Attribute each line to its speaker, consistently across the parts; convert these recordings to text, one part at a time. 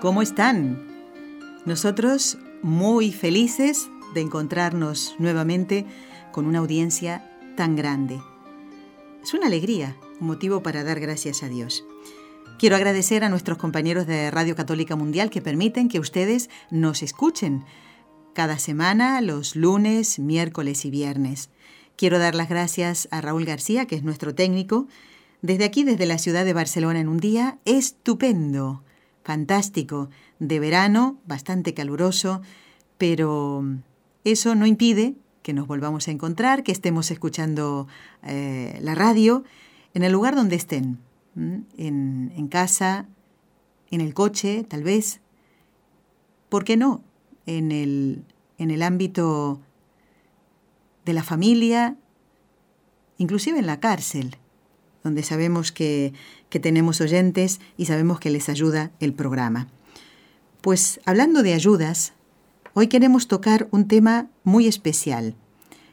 Speaker 1: ¿Cómo están? Nosotros muy felices de encontrarnos nuevamente con una audiencia tan grande. Es una alegría, un motivo para dar gracias a Dios. Quiero agradecer a nuestros compañeros de Radio Católica Mundial que permiten que ustedes nos escuchen cada semana, los lunes, miércoles y viernes. Quiero dar las gracias a Raúl García, que es nuestro técnico, desde aquí, desde la ciudad de Barcelona, en un día estupendo fantástico de verano, bastante caluroso, pero eso no impide que nos volvamos a encontrar, que estemos escuchando eh, la radio en el lugar donde estén, en, en casa, en el coche, tal vez. ¿Por qué no? En el, en el ámbito de la familia, inclusive en la cárcel donde sabemos que, tenemos oyentes y sabemos que les ayuda el programa. Pues hablando de ayudas, hoy queremos tocar un tema muy especial.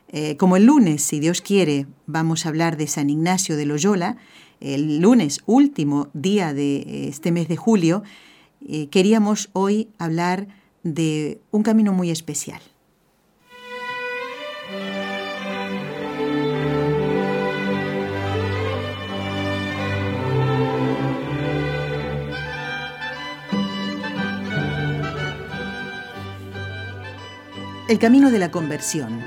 Speaker 1: Eh, como el lunes, si Dios quiere, vamos a hablar de San Ignacio de Loyola, el lunes último día de este mes de julio, eh, queríamos hoy hablar de un camino muy especial. El camino de la conversión.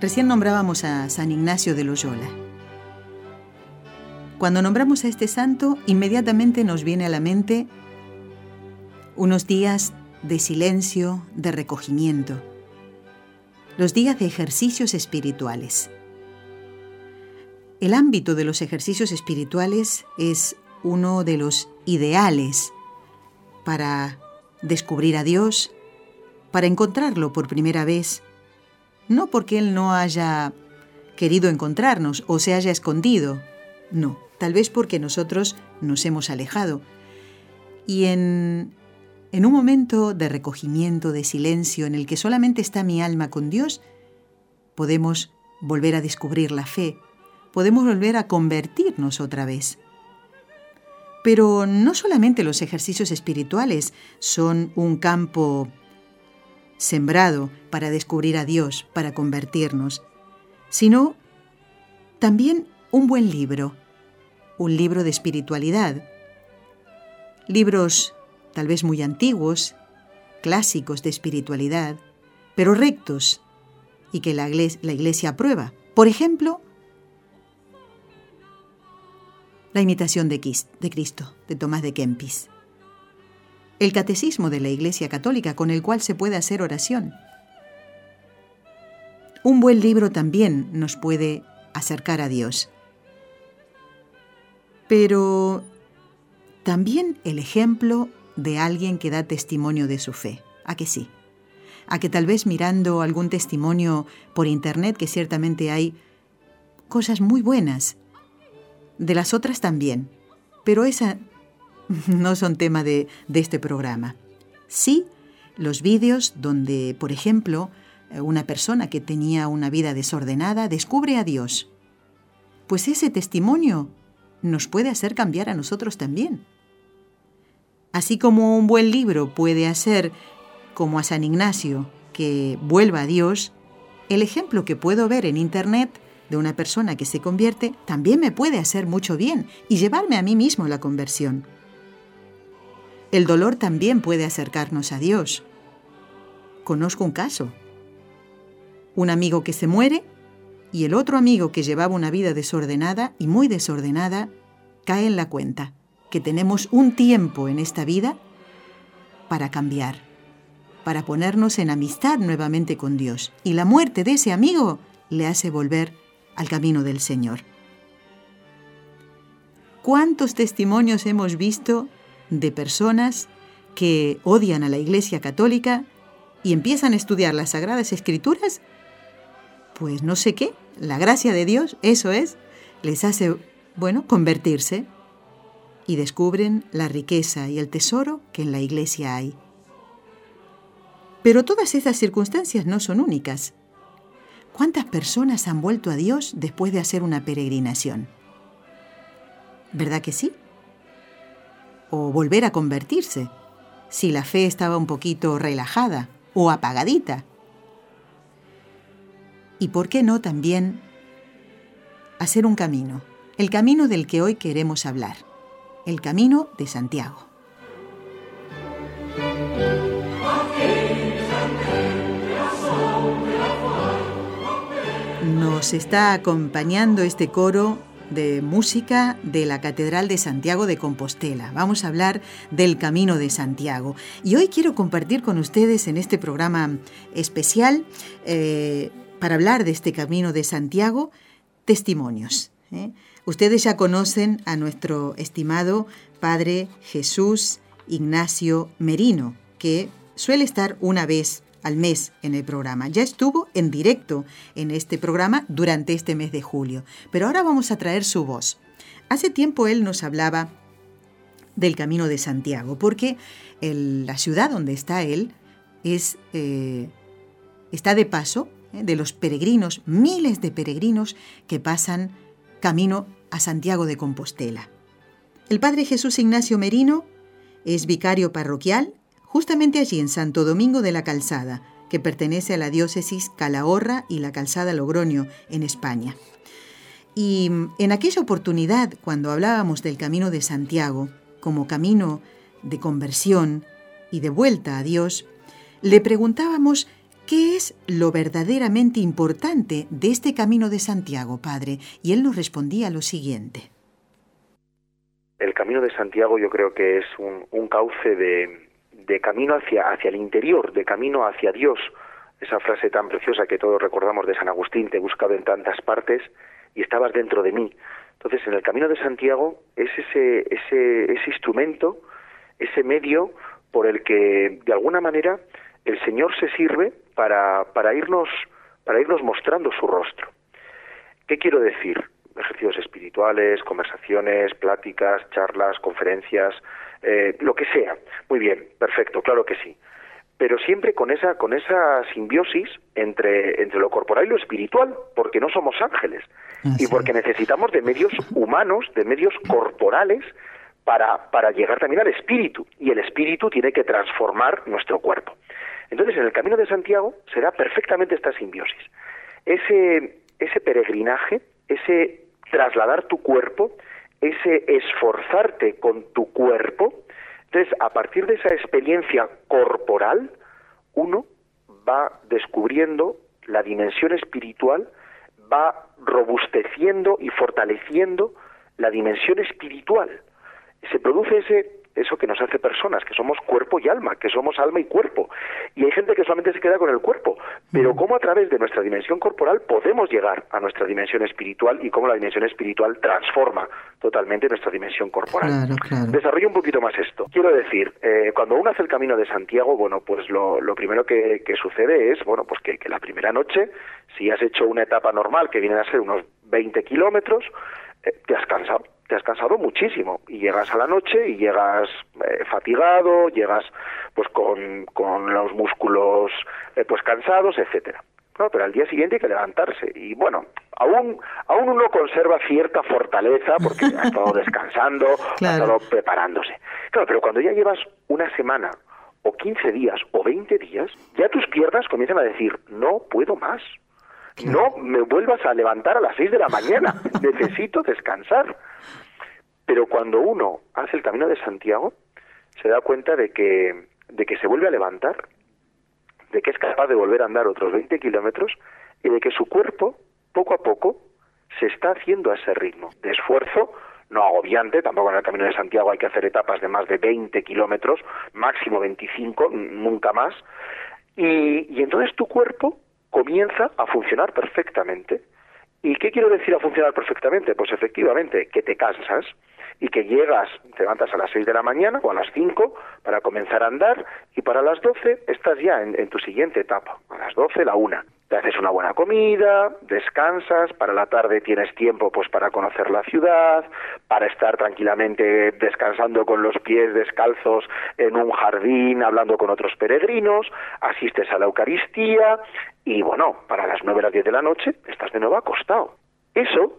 Speaker 1: Recién nombrábamos a San Ignacio de Loyola. Cuando nombramos a este santo, inmediatamente nos viene a la mente unos días de silencio, de recogimiento, los días de ejercicios espirituales. El ámbito de los ejercicios espirituales es uno de los ideales para descubrir a Dios, para encontrarlo por primera vez, no porque Él no haya querido encontrarnos o se haya escondido, no, tal vez porque nosotros nos hemos alejado. Y en, en un momento de recogimiento, de silencio, en el que solamente está mi alma con Dios, podemos volver a descubrir la fe, podemos volver a convertirnos otra vez. Pero no solamente los ejercicios espirituales son un campo sembrado para descubrir a Dios, para convertirnos, sino también un buen libro, un libro de espiritualidad. Libros tal vez muy antiguos, clásicos de espiritualidad, pero rectos y que la iglesia, aprueba. Por ejemplo, La imitación de Cristo, de Tomás de Kempis el catecismo de la Iglesia Católica con el cual se puede hacer oración. Un buen libro también nos puede acercar a Dios. Pero también el ejemplo de alguien que da testimonio de su fe. ¿A que sí? A que tal vez mirando algún testimonio por internet, que ciertamente hay cosas muy buenas, de las otras también, pero esa no son tema de, este programa. Sí, los vídeos donde, por ejemplo, una persona que tenía una vida desordenada descubre a Dios. Pues ese testimonio nos puede hacer cambiar a nosotros también. Así como un buen libro puede hacer, como a San Ignacio, que vuelva a Dios, el ejemplo que puedo ver en Internet de una persona que se convierte también me puede hacer mucho bien y llevarme a mí mismo la conversión. El dolor también puede acercarnos a Dios. Conozco un caso. Un amigo que se muere y el otro amigo que llevaba una vida desordenada y muy desordenada cae en la cuenta que tenemos un tiempo en esta vida para cambiar, para ponernos en amistad nuevamente con Dios. Y la muerte de ese amigo le hace volver al camino del Señor. ¿Cuántos testimonios hemos visto de personas que odian a la Iglesia Católica y empiezan a estudiar las Sagradas Escrituras, pues no sé qué, la gracia de Dios, eso es, les hace, bueno, convertirse y descubren la riqueza y el tesoro que en la Iglesia hay. Pero todas esas circunstancias no son únicas. ¿Cuántas personas han vuelto a Dios después de hacer una peregrinación? ¿Verdad que sí? O volver a convertirse, si la fe estaba un poquito relajada o apagadita. Y por qué no también hacer un camino, el camino del que hoy queremos hablar, el camino de Santiago. Nos está acompañando este coro de música de la Catedral de Santiago de Compostela. Vamos a hablar del Camino de Santiago. Y hoy quiero compartir con ustedes en este programa especial, eh, para hablar de este Camino de Santiago, testimonios. ¿eh? Ustedes ya conocen a nuestro estimado Padre Jesús Ignacio Merino, que suele estar una vez al mes en el programa. Ya estuvo en directo en este programa durante este mes de julio, pero ahora vamos a traer su voz. Hace tiempo él nos hablaba del Camino de Santiago, porque la ciudad donde está él es, eh, está de paso eh, de los peregrinos, miles de peregrinos que pasan camino a Santiago de Compostela. El Padre Jesús Ignacio Merino es vicario parroquial justamente allí en Santo Domingo de la Calzada, que pertenece a la diócesis Calahorra y la Calzada Logroño, en España. Y mm, en aquella oportunidad, cuando hablábamos del camino de Santiago como camino de conversión y de vuelta a Dios, le preguntábamos qué es lo verdaderamente importante de este camino de Santiago, Padre, y él nos respondía lo siguiente.
Speaker 2: El camino de Santiago yo creo que es un, cauce de, de camino hacia, hacia el interior, de camino hacia Dios. Esa frase tan preciosa que todos recordamos de San Agustín, te he buscado en tantas partes y estabas dentro de mí. Entonces, en el camino de Santiago es ese, ese, ese instrumento, ese medio por el que, de alguna manera, el Señor se sirve para, para, irnos, para irnos mostrando su rostro. ¿Qué quiero decir? Ejercicios espirituales, conversaciones, pláticas, charlas, conferencias, eh, lo que sea. Muy bien, perfecto, claro que sí. Pero siempre con esa, con esa simbiosis entre, entre lo corporal y lo espiritual, porque no somos ángeles. Y porque necesitamos de medios humanos, de medios corporales, para, para llegar también al espíritu. Y el espíritu tiene que transformar nuestro cuerpo. Entonces, en el camino de Santiago será perfectamente esta simbiosis. Ese, ese peregrinaje, ese trasladar tu cuerpo, ese esforzarte con tu cuerpo. Entonces, a partir de esa experiencia corporal, uno va descubriendo la dimensión espiritual, va robusteciendo y fortaleciendo la dimensión espiritual. Se produce ese eso que nos hace personas, que somos cuerpo y alma, que somos alma y cuerpo. Y hay gente que solamente se queda con el cuerpo, pero cómo a través de nuestra dimensión corporal podemos llegar a nuestra dimensión espiritual y cómo la dimensión espiritual transforma totalmente nuestra dimensión corporal. Desarrollo un poquito más esto. Quiero decir, eh, cuando uno hace el camino de Santiago, bueno, pues lo, primero que, sucede es, bueno, pues que, que la primera noche, si has hecho una etapa normal que vienen a ser unos 20 kilómetros, eh, te has cansado te has cansado muchísimo y llegas a la noche y llegas eh, fatigado, llegas pues con, con los músculos eh, pues cansados, etcétera. No, pero al día siguiente hay que levantarse y bueno, aún aún uno conserva cierta fortaleza porque ha estado descansando, ha estado preparándose. Claro, pero cuando ya llevas una semana o 15 días o 20 días, ya tus piernas comienzan a decir, no puedo más. No me vuelvas a levantar a las 6 de la mañana, necesito descansar. Pero cuando uno hace el camino de Santiago, se da cuenta de que, de que se vuelve a levantar, de que es capaz de volver a andar otros 20 kilómetros y de que su cuerpo, poco a poco, se está haciendo a ese ritmo de esfuerzo, no agobiante, tampoco en el Camino de Santiago hay que hacer etapas de más de 20 kilómetros, máximo 25, nunca más, y, y entonces tu cuerpo comienza a funcionar perfectamente ¿Y qué quiero decir a funcionar perfectamente? Pues efectivamente, que te cansas y que llegas, te levantas a las 6 de la mañana o a las 5 para comenzar a andar y para las 12 estás ya en, tu siguiente etapa, a las 12 la una te haces una buena comida, descansas, para la tarde tienes tiempo pues para conocer la ciudad, para estar tranquilamente descansando con los pies descalzos en un jardín hablando con otros peregrinos, asistes a la Eucaristía y bueno, para las nueve a las diez de la noche estás de nuevo acostado. Eso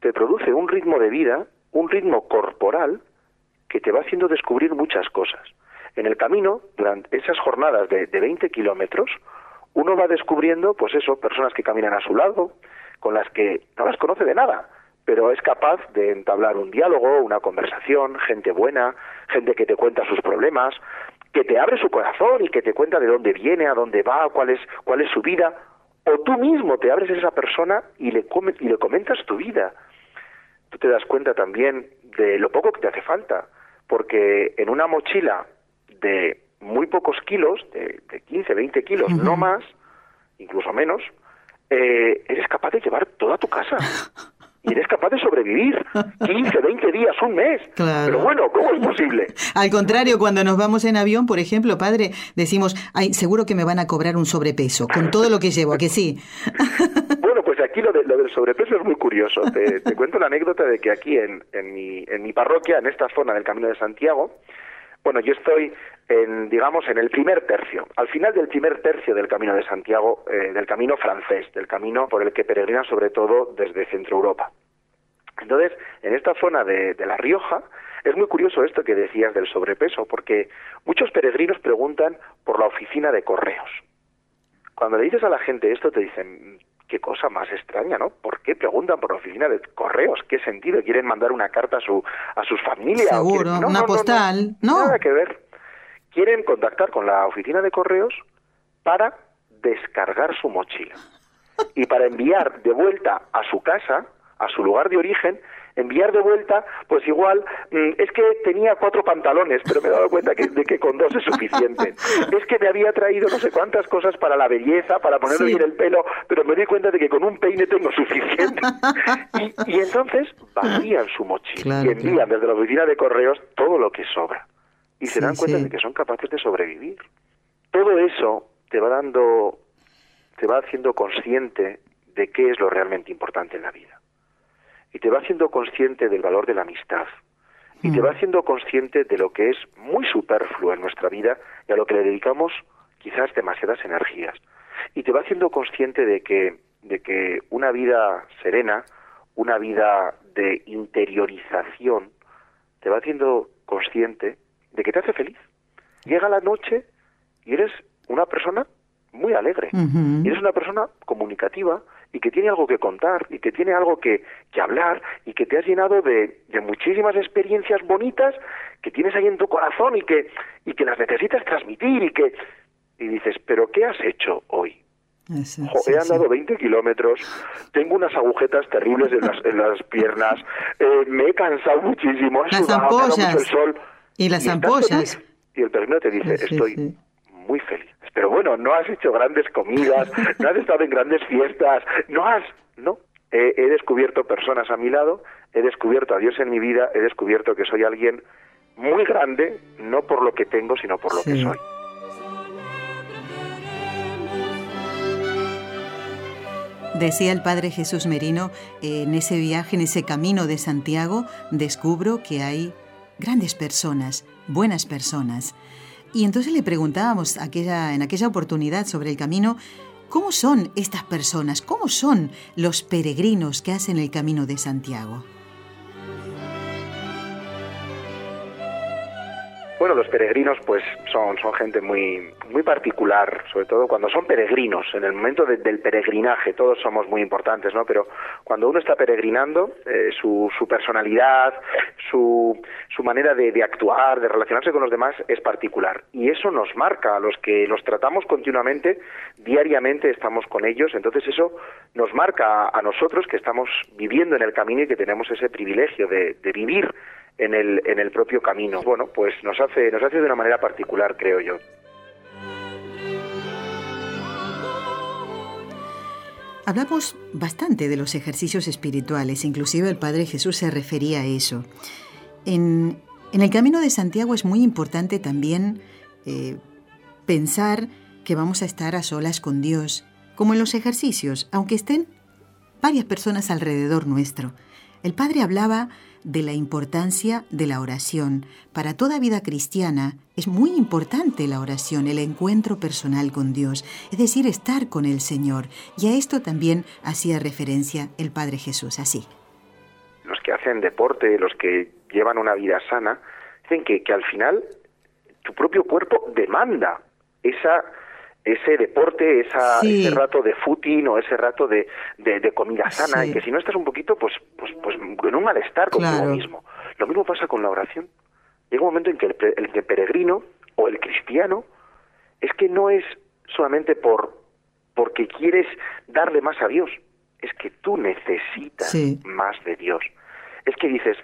Speaker 2: te produce un ritmo de vida, un ritmo corporal que te va haciendo descubrir muchas cosas. En el camino, durante esas jornadas de, de 20 kilómetros, uno va descubriendo, pues eso, personas que caminan a su lado, con las que no las conoce de nada, pero es capaz de entablar un diálogo, una conversación, gente buena, gente que te cuenta sus problemas, que te abre su corazón y que te cuenta de dónde viene, a dónde va, cuál es, cuál es su vida, o tú mismo te abres a esa persona y le, y le comentas tu vida. Tú te das cuenta también de lo poco que te hace falta, porque en una mochila de muy pocos kilos, de, de 15, 20 kilos, no más, incluso menos, eh, eres capaz de llevar toda tu casa. Y eres capaz de sobrevivir 15, 20 días, un mes. Pero bueno, ¿cómo es posible?
Speaker 1: Al contrario, cuando nos vamos en avión, por ejemplo, padre, decimos, ay, seguro que me van a cobrar un sobrepeso, con todo lo que llevo, ¿a que sí?
Speaker 2: bueno, pues aquí lo, lo del sobrepeso es muy curioso. Te, te, cuento la anécdota de que aquí en, en, mi, en mi parroquia, en esta zona del Camino de Santiago, bueno, yo estoy en, digamos, en el primer tercio, al final del primer tercio del Camino de Santiago, eh, del camino francés, del camino por el que peregrinan sobre todo desde Centro Europa. Entonces, en esta zona de, de La Rioja, es muy curioso esto que decías del sobrepeso, porque muchos peregrinos preguntan por la oficina de correos. Cuando le dices a la gente esto, te dicen, qué cosa más extraña, ¿no? ¿Por qué preguntan por la oficina de correos? ¿Qué sentido? ¿Quieren mandar una carta a su a sus familias?
Speaker 1: Seguro, una postal, no,
Speaker 2: Nada que ver. Quieren contactar con la oficina de correos para descargar su mochila y para enviar de vuelta a su casa, a su lugar de origen, enviar de vuelta, pues igual, mm, es que tenía cuatro pantalones, pero me he dado cuenta que, de que con dos es suficiente. Es que me había traído no sé cuántas cosas para la belleza, para ponerle sí. bien el pelo, pero me di cuenta de que con un peine tengo suficiente. Y, y entonces vacían su mochila claro, y envían claro. desde la oficina de correos todo lo que sobra. Y se sí, dan cuenta sí. de que son capaces de sobrevivir. Todo eso te va dando, te va haciendo consciente de qué es lo realmente importante en la vida y te va haciendo consciente del valor de la amistad y te va haciendo consciente de lo que es muy superfluo en nuestra vida y a lo que le dedicamos quizás demasiadas energías y te va haciendo consciente de que de que una vida serena una vida de interiorización te va haciendo consciente de que te hace feliz llega la noche y eres una persona muy alegre uh -huh. y eres una persona comunicativa y que tiene algo que contar y que tiene algo que, que hablar y que te has llenado de, de, muchísimas experiencias bonitas que tienes ahí en tu corazón y que, y que las necesitas transmitir y que y dices, pero ¿qué has hecho hoy?
Speaker 1: Eso,
Speaker 2: jo,
Speaker 1: sí,
Speaker 2: he andado
Speaker 1: sí.
Speaker 2: 20 kilómetros, tengo unas agujetas terribles en las, en las piernas, eh, me he cansado muchísimo, he sudado, mucho el sol.
Speaker 1: Y las
Speaker 2: y
Speaker 1: ampollas.
Speaker 2: Y el peregrino te dice,
Speaker 1: sí,
Speaker 2: estoy
Speaker 1: sí.
Speaker 2: muy feliz. Pero bueno, no has hecho grandes comidas, no has estado en grandes fiestas, no has... No, he, he descubierto personas a mi lado, he descubierto a Dios en mi vida, he descubierto que soy alguien muy grande, no por lo que tengo, sino por lo
Speaker 1: Sí.
Speaker 2: que soy.
Speaker 1: Decía el padre Jesús Merino, en ese viaje, en ese camino de Santiago, descubro que hay grandes personas, buenas personas. Y entonces le preguntábamos aquella, en aquella oportunidad sobre el camino, ¿cómo son estas personas? ¿Cómo son los peregrinos que hacen el camino de Santiago?
Speaker 2: Bueno, los peregrinos pues son, son gente muy, muy particular, sobre todo cuando son peregrinos, en el momento de, del peregrinaje, todos somos muy importantes, ¿no? Pero cuando uno está peregrinando, eh, su, su personalidad, su, su manera de, de actuar, de relacionarse con los demás es particular. Y eso nos marca, a los que los tratamos continuamente, diariamente estamos con ellos, entonces eso nos marca a, a nosotros que estamos viviendo en el camino y que tenemos ese privilegio de, de vivir en el, en el propio camino. Bueno, pues nos hace, nos hace de una manera particular, creo yo.
Speaker 1: Hablamos bastante de los ejercicios espirituales, inclusive el Padre Jesús se refería a eso. En, el Camino de Santiago es muy importante también eh, pensar que vamos a estar a solas con Dios, como en los ejercicios, aunque estén varias personas alrededor nuestro. El Padre hablaba de la importancia de la oración. Para toda vida cristiana es muy importante la oración, el encuentro personal con Dios, es decir, estar con el Señor. Y a esto también hacía referencia el Padre Jesús, así.
Speaker 2: Los que hacen deporte, los que llevan una vida sana, dicen que, que al final tu propio cuerpo demanda esa ese deporte, esa, ese rato de footing o ese rato de, de, comida sana, y que si no estás un poquito, pues, pues, pues en un malestar contigo mismo. Lo mismo pasa con la oración. Llega un momento en que el, el, peregrino o el cristiano es que no es solamente por porque quieres darle más a Dios, es que tú necesitas más de Dios. Es que dices,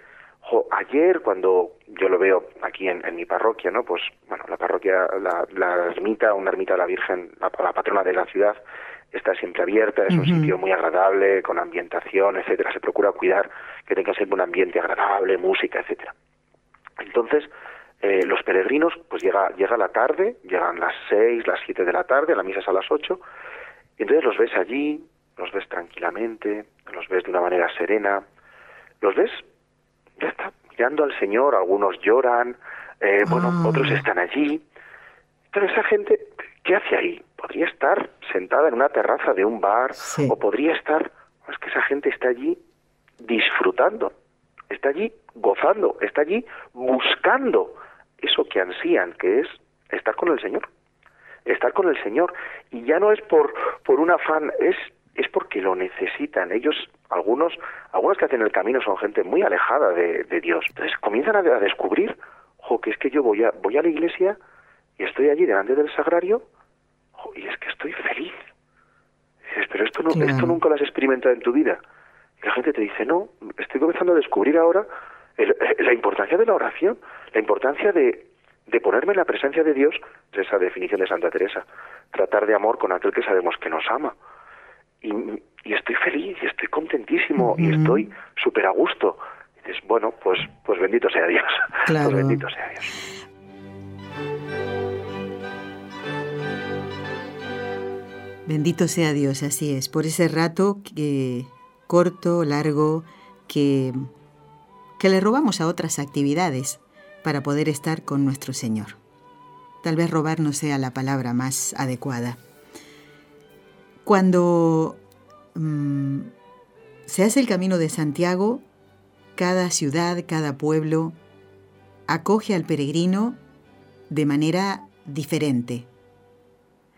Speaker 2: ayer cuando yo lo veo aquí en, mi parroquia, ¿no? Pues, bueno, la parroquia, la, ermita, una ermita de la Virgen, la, patrona de la ciudad, está siempre abierta, es un sitio muy agradable, con ambientación, etcétera. Se procura cuidar que tenga siempre un ambiente agradable, música, etcétera. Entonces, eh, los peregrinos, pues llega, llega la tarde, llegan las seis, las siete de la tarde, la misa es a las ocho, y entonces los ves allí, los ves tranquilamente, los ves de una manera serena, los ves ya está, mirando al Señor, algunos lloran, eh, bueno, ah. otros están allí. Pero esa gente, ¿qué hace ahí? Podría estar sentada en una terraza de un bar o podría estar, es que esa gente está allí disfrutando, está allí gozando, está allí buscando eso que ansían, que es estar con el Señor. Estar con el Señor. Y ya no es por, por un afán, es es porque lo necesitan. Ellos, algunos, algunos que hacen el camino son gente muy alejada de, Dios. Entonces comienzan a, descubrir, jo, que es que yo voy a, voy a la iglesia y estoy allí delante del sagrario y es que estoy feliz. dices, pero esto, no, esto nunca lo has experimentado en tu vida. Y la gente te dice, no, estoy comenzando a descubrir ahora la importancia de la oración, la importancia de, de ponerme en la presencia de Dios, esa definición de Santa Teresa, tratar de amor con aquel que sabemos que nos ama y, estoy feliz y estoy contentísimo y estoy súper a gusto. Y dices, bueno, pues, pues bendito sea Dios. Pues bendito sea Dios.
Speaker 1: Bendito sea Dios, así es, por ese rato que corto, largo, que, que le robamos a otras actividades para poder estar con nuestro Señor. Tal vez robar no sea la palabra más adecuada. Cuando mm, se hace el camino de Santiago, cada ciudad, cada pueblo acoge al peregrino de manera diferente.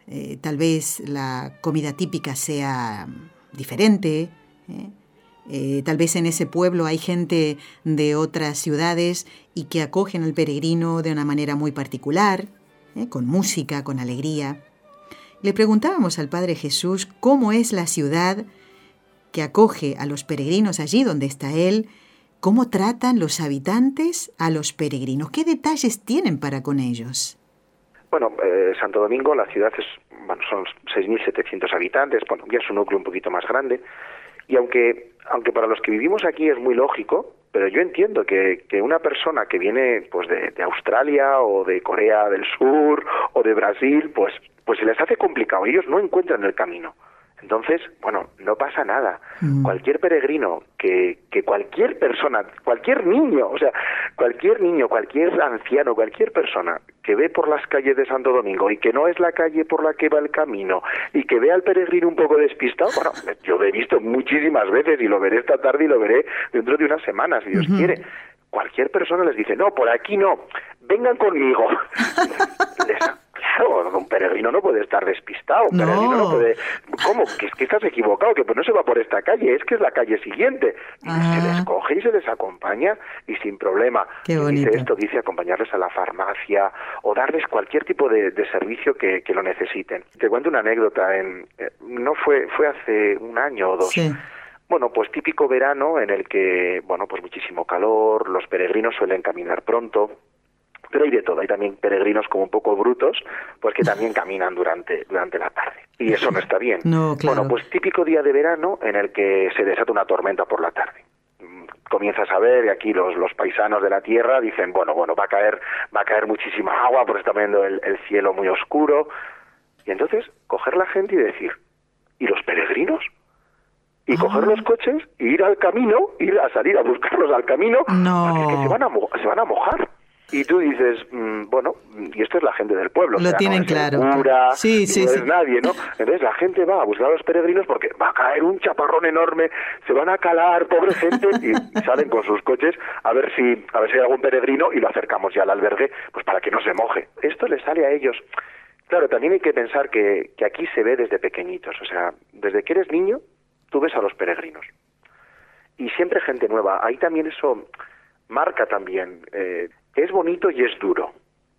Speaker 1: Eh, tal vez la comida típica sea diferente. ¿eh? Eh, tal vez en ese pueblo hay gente de otras ciudades y que acogen al peregrino de una manera muy particular, con música, con alegría. Le preguntábamos al Padre Jesús cómo es la ciudad que acoge a los peregrinos allí donde está Él, cómo tratan los habitantes a los peregrinos, qué detalles tienen para con ellos.
Speaker 2: Bueno, eh, Santo Domingo, la ciudad es, bueno, son 6.700 habitantes, bueno, ya es un núcleo un poquito más grande, y aunque, aunque para los que vivimos aquí es muy lógico, pero yo entiendo que, que una persona que viene pues de, de, Australia o de Corea del Sur o de Brasil, pues pues se les hace complicado, ellos no encuentran el camino. Entonces, bueno, no pasa nada. Mm. Cualquier peregrino, que, que cualquier persona, cualquier niño, o sea, cualquier niño, cualquier anciano, cualquier persona que ve por las calles de Santo Domingo y que no es la calle por la que va el camino y que ve al peregrino un poco despistado, bueno, yo lo he visto muchísimas veces y lo veré esta tarde y lo veré dentro de unas semanas, si Dios quiere. Cualquier persona les dice, no, por aquí no, vengan conmigo. Claro, un peregrino no puede estar despistado, un peregrino no puede... ¿Cómo? Que es que estás equivocado, que pues no se va por esta calle, es que es la calle siguiente. Se les coge y se les acompaña y sin problema.
Speaker 1: Qué bonito.
Speaker 2: Dice esto, dice acompañarles a la farmacia o darles cualquier tipo de, servicio que, lo necesiten. Te cuento una anécdota, en, eh, no fue, fue hace un año o dos. Bueno, pues típico verano en el que, bueno, pues muchísimo calor, los peregrinos suelen caminar pronto, pero hay de todo, hay también peregrinos como un poco brutos, pues que también caminan durante, durante la tarde. Y eso no está bien.
Speaker 1: No, claro.
Speaker 2: Bueno, pues típico día de verano en el que se desata una tormenta por la tarde. Comienzas a ver y aquí los, los paisanos de la tierra dicen, bueno, bueno, va a caer, va a caer muchísima agua porque está viendo el, el cielo muy oscuro. Y entonces coger la gente y decir, ¿y los peregrinos? y
Speaker 1: Ah.
Speaker 2: coger los coches y ir al camino, ir a salir a buscarlos al camino,
Speaker 1: No.
Speaker 2: porque es que se van a, se van a mojar. Y tú dices, mm, bueno, y esto es la gente del pueblo. o
Speaker 1: Lo
Speaker 2: sea,
Speaker 1: tienen
Speaker 2: no es el
Speaker 1: claro.
Speaker 2: cura,
Speaker 1: Sí, sí,
Speaker 2: no
Speaker 1: sí.
Speaker 2: es nadie, ¿no? Entonces la gente va a buscar a los peregrinos porque va a caer un chaparrón enorme, se van a calar, pobre gente, y, y salen con sus coches a ver si a ver si hay algún peregrino y lo acercamos ya al albergue, pues para que no se moje. Esto les sale a ellos. Claro, también hay que pensar que, que aquí se ve desde pequeñitos, o sea, desde que eres niño, tú ves a los peregrinos y siempre gente nueva. Ahí también eso marca también. eh, es bonito y es duro.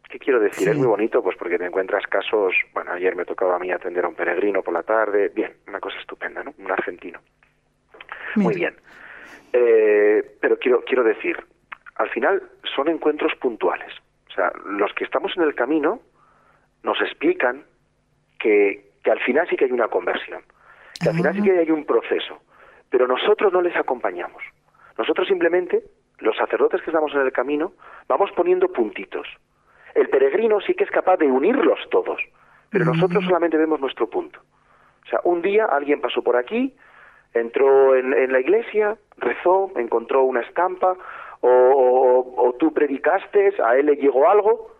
Speaker 2: ¿Qué quiero decir?
Speaker 1: Sí.
Speaker 2: Es muy bonito pues porque te encuentras casos, bueno, ayer me tocaba a mí atender a un peregrino por la tarde, bien, una cosa estupenda, ¿no? Un argentino. Muy bien. Eh, pero quiero, quiero decir, al final son encuentros puntuales. O sea, los que estamos en el camino nos explican que, que al final sí que hay una conversión, que al final sí que hay un proceso, pero nosotros no les acompañamos. Nosotros simplemente, los sacerdotes que estamos en el camino, vamos poniendo puntitos. El peregrino sí que es capaz de unirlos todos, pero nosotros solamente vemos nuestro punto. O sea, un día alguien pasó por aquí, entró en, en la iglesia, rezó, encontró una estampa, o, o- o tú predicaste, a él le llegó algo,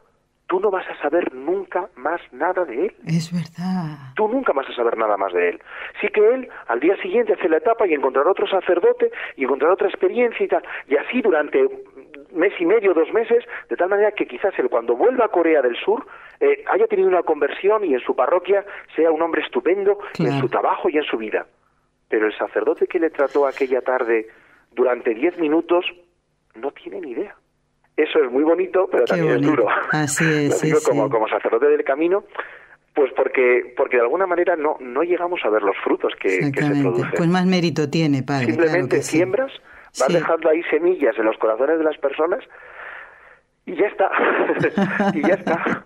Speaker 2: tú no vas a saber nunca más nada de él.
Speaker 1: Es verdad.
Speaker 2: Tú nunca vas a saber nada más de él. Sí que él al día siguiente hace la etapa y encontrará otro sacerdote y encontrará otra experiencia y tal. Y así durante mes y medio, dos meses, de tal manera que quizás él cuando vuelva a Corea del Sur eh, haya tenido una conversión y en su parroquia sea un hombre estupendo en su trabajo y en su vida. Pero el sacerdote que le trató aquella tarde durante diez minutos no tiene ni idea. Eso es muy bonito, pero
Speaker 1: Qué
Speaker 2: también
Speaker 1: bonito.
Speaker 2: es duro.
Speaker 1: Así es,
Speaker 2: Lo
Speaker 1: sí,
Speaker 2: digo como,
Speaker 1: sí.
Speaker 2: como sacerdote del camino, pues porque, porque de alguna manera no, no llegamos a ver los frutos que, que se
Speaker 1: Exactamente.
Speaker 2: producen.
Speaker 1: Pues más mérito tiene, padre. claro
Speaker 2: Simplemente
Speaker 1: que sí.
Speaker 2: siembras, vas
Speaker 1: Sí.
Speaker 2: dejando ahí semillas en los corazones de las personas y ya está. y ya está.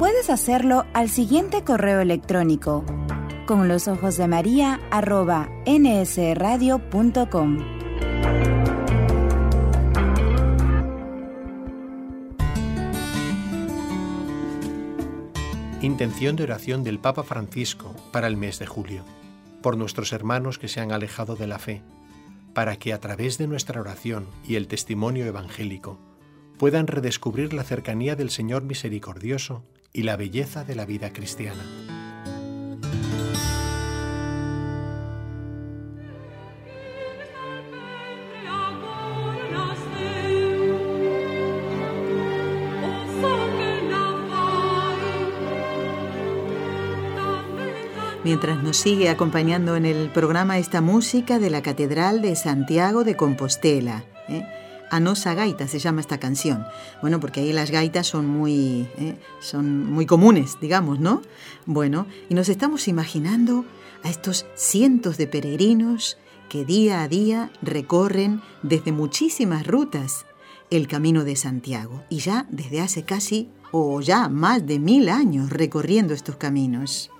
Speaker 3: Puedes hacerlo al siguiente correo electrónico con los ojos de María arroba nsradio.com.
Speaker 4: Intención de oración del Papa Francisco para el mes de julio, por nuestros hermanos que se han alejado de la fe, para que a través de nuestra oración y el testimonio evangélico puedan redescubrir la cercanía del Señor misericordioso y la belleza de la vida cristiana.
Speaker 1: Mientras nos sigue acompañando en el programa esta música de la Catedral de Santiago de Compostela. ¿eh? Anosa Gaita se llama esta canción. Bueno, porque ahí las gaitas son muy, ¿eh? son muy comunes, digamos, ¿no? Bueno, y nos estamos imaginando a estos cientos de peregrinos que día a día recorren desde muchísimas rutas el camino de Santiago y ya desde hace casi o ya más de mil años recorriendo estos caminos.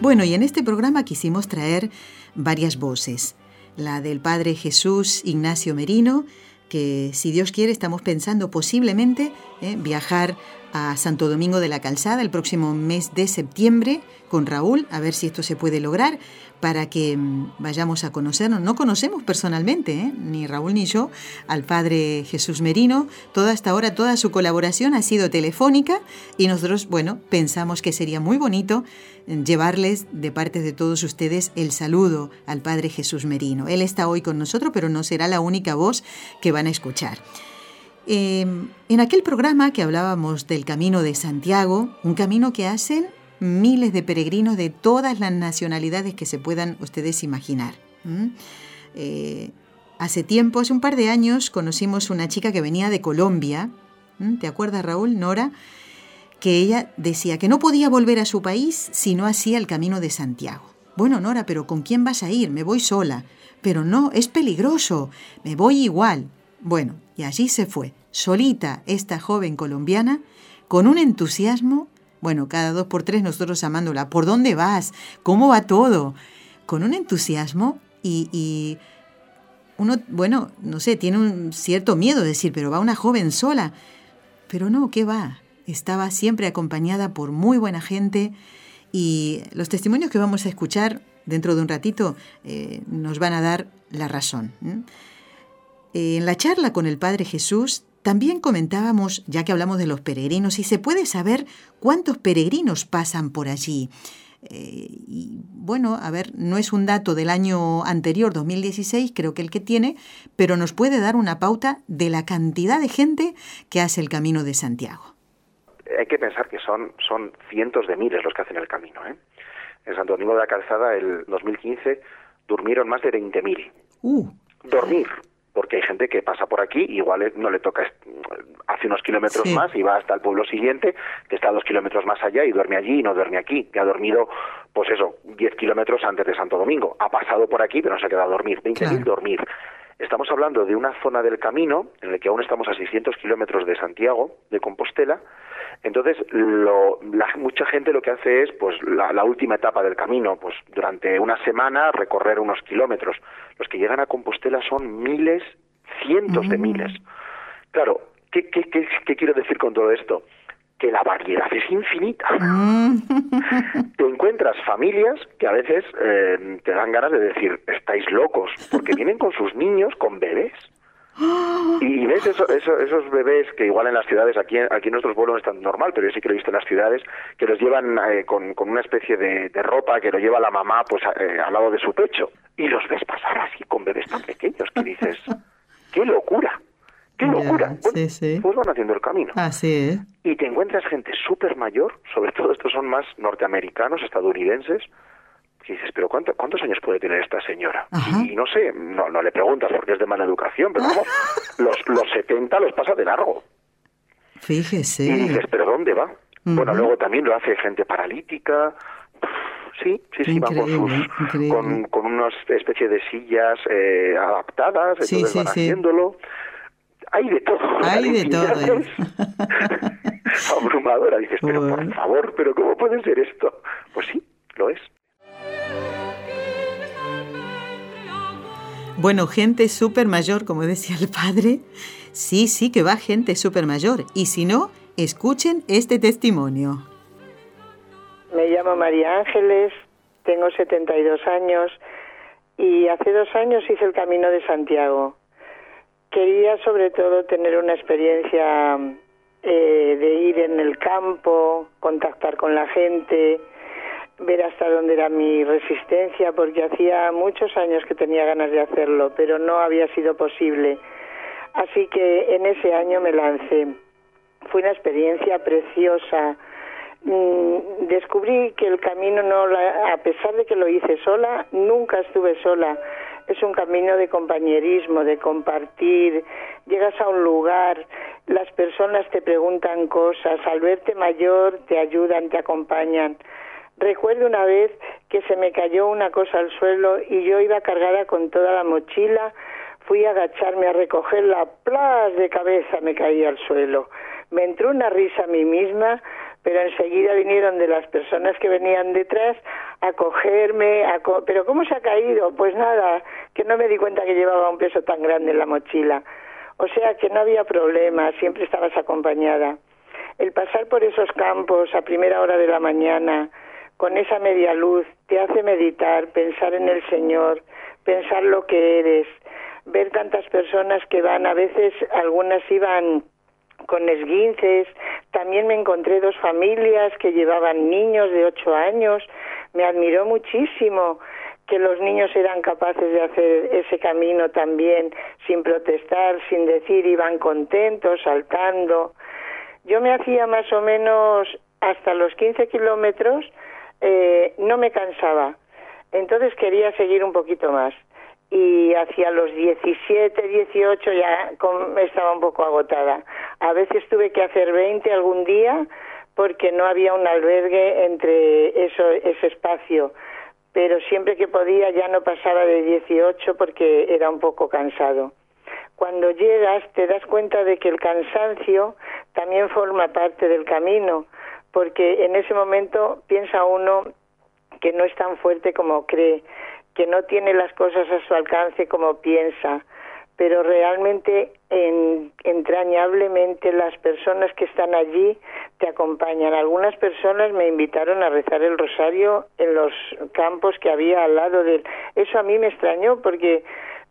Speaker 1: Bueno, y en este programa quisimos traer varias voces. La del Padre Jesús Ignacio Merino, que si Dios quiere estamos pensando posiblemente eh, viajar a Santo Domingo de la Calzada el próximo mes de septiembre con Raúl, a ver si esto se puede lograr para que mm, vayamos a conocernos. No conocemos personalmente, ¿eh? ni Raúl ni yo, al Padre Jesús Merino. Toda esta hora, toda su colaboración ha sido telefónica y nosotros, bueno, pensamos que sería muy bonito eh, llevarles de parte de todos ustedes el saludo al Padre Jesús Merino. Él está hoy con nosotros, pero no será la única voz que van a escuchar. Em, en aquel programa que hablábamos del Camino de Santiago, un camino que hacen miles de peregrinos de todas las nacionalidades que se puedan ustedes imaginar. Eh, hace tiempo, hace un par de años, conocimos una chica que venía de Colombia, ¿te acuerdas Raúl, Nora? Que ella decía que no podía volver a su país si no hacía el Camino de Santiago. Bueno, Nora, pero ¿con quién vas a ir? Me voy sola. Pero no, es peligroso. Me voy igual. Bueno, y allí se fue, solita esta joven colombiana, con un entusiasmo, bueno, cada dos por tres nosotros amándola, ¿por dónde vas? ¿Cómo va todo? Con un entusiasmo y, y uno, bueno, no sé, tiene un cierto miedo de decir, pero va una joven sola. Pero no, ¿qué va? Estaba siempre acompañada por muy buena gente y los testimonios que vamos a escuchar dentro de un ratito eh, nos van a dar la razón. En la charla con el Padre Jesús también comentábamos, ya que hablamos de los peregrinos, si se puede saber cuántos peregrinos pasan por allí. Eh, y bueno, a ver, no es un dato del año anterior, 2016, creo que el que tiene, pero nos puede dar una pauta de la cantidad de gente que hace el camino de Santiago.
Speaker 2: Hay que pensar que son, son cientos de miles los que hacen el camino. ¿eh? En Santo Domingo de la Calzada, el 2015, durmieron más de 20.000. Uh. Dormir, porque hay gente que pasa por aquí, igual no le toca, hace unos kilómetros más y va hasta el pueblo siguiente, que está dos kilómetros más allá y duerme allí y no duerme aquí, que ha dormido, pues eso, diez kilómetros antes de Santo Domingo. Ha pasado por aquí, pero no se ha quedado a dormir, 20.000 dormir. Estamos hablando de una zona del camino en la que aún estamos a 600 kilómetros de Santiago, de Compostela, entonces, lo, mucha gente lo que hace es, pues, la, última etapa del camino, pues, durante una semana recorrer unos kilómetros. Los que llegan a Compostela son miles, cientos de mm. miles. Claro, ¿qué, qué, qué, quiero decir con todo esto? Que la variedad es infinita. Mm. Te encuentras familias que a veces eh, te dan ganas de decir, estáis locos, porque vienen con sus niños, con bebés. Y ves eso, esos bebés que igual en las ciudades, aquí, aquí en nuestros pueblos no es tan normal, pero yo sí que lo he visto en las ciudades, que los llevan eh, con, una especie de, ropa que lo lleva la mamá pues eh, al lado de su pecho. Y los ves pasar así con bebés tan pequeños que dices. ¡Qué locura! Pues van haciendo el camino.
Speaker 1: Así
Speaker 2: Y te encuentras gente súper mayor, sobre todo estos son más norteamericanos, estadounidenses, y dices, pero ¿cuántos años puede tener esta señora? Y no sé, no, no le preguntas porque es de mala educación, pero vamos, los, los 70 los pasa de largo.
Speaker 1: Fíjese.
Speaker 2: Y dices, ¿pero dónde va? Bueno, luego también lo hace gente paralítica. Sí, sí, sí, van con, sus, con, con una especie de sillas eh, adaptadas, entonces van haciéndolo. Hay de todo.
Speaker 1: Hay de todo. ¿eh?
Speaker 2: abrumadora. Dices, pero por favor, pero ¿cómo puede ser esto? Pues sí, lo es.
Speaker 1: Bueno, gente súper mayor, como decía el padre. Sí, sí que va gente súper mayor. Y si no, escuchen este testimonio.
Speaker 5: Me llamo María Ángeles, tengo 72 años y hace dos años hice el Camino de Santiago. Quería sobre todo tener una experiencia eh, de ir en el campo, contactar con la gente, ver hasta dónde era mi resistencia, porque hacía muchos años que tenía ganas de hacerlo, pero no había sido posible. Así que en ese año me lancé. Fue una experiencia preciosa. Mm, descubrí que el camino no, a pesar de que lo hice sola, nunca estuve sola. Es un camino de compañerismo, de compartir. Llegas a un lugar, las personas te preguntan cosas, al verte mayor te ayudan, te acompañan. Recuerdo una vez que se me cayó una cosa al suelo y yo iba cargada con toda la mochila. Fui a agacharme a recogerla, plas de cabeza me caí al suelo. Me entró una risa a mí misma, pero enseguida vinieron de las personas que venían detrás a cogerme. A pero ¿cómo se ha caído? Pues nada, que no me di cuenta que llevaba un peso tan grande en la mochila. O sea que no había problema, siempre estabas acompañada. El pasar por esos campos a primera hora de la mañana, con esa media luz, te hace meditar, pensar en el Señor, pensar lo que eres, ver tantas personas que van, a veces algunas iban con esguinces, también me encontré dos familias que llevaban niños de ocho años, me admiró muchísimo que los niños eran capaces de hacer ese camino también sin protestar, sin decir, iban contentos, saltando. Yo me hacía más o menos hasta los 15 kilómetros, eh, no me cansaba. Entonces quería seguir un poquito más. Y hacia los 17, 18 ya estaba un poco agotada. A veces tuve que hacer 20 algún día porque no había un albergue entre eso, ese espacio pero siempre que podía ya no pasaba de 18 porque era un poco cansado. Cuando llegas te das cuenta de que el cansancio también forma parte del camino, porque en ese momento piensa uno que no es tan fuerte como cree, que no tiene las cosas a su alcance como piensa, pero realmente entrañablemente las personas que están allí te acompañan. Algunas personas me invitaron a rezar el rosario en los campos que había al lado de él. Eso a mí me extrañó porque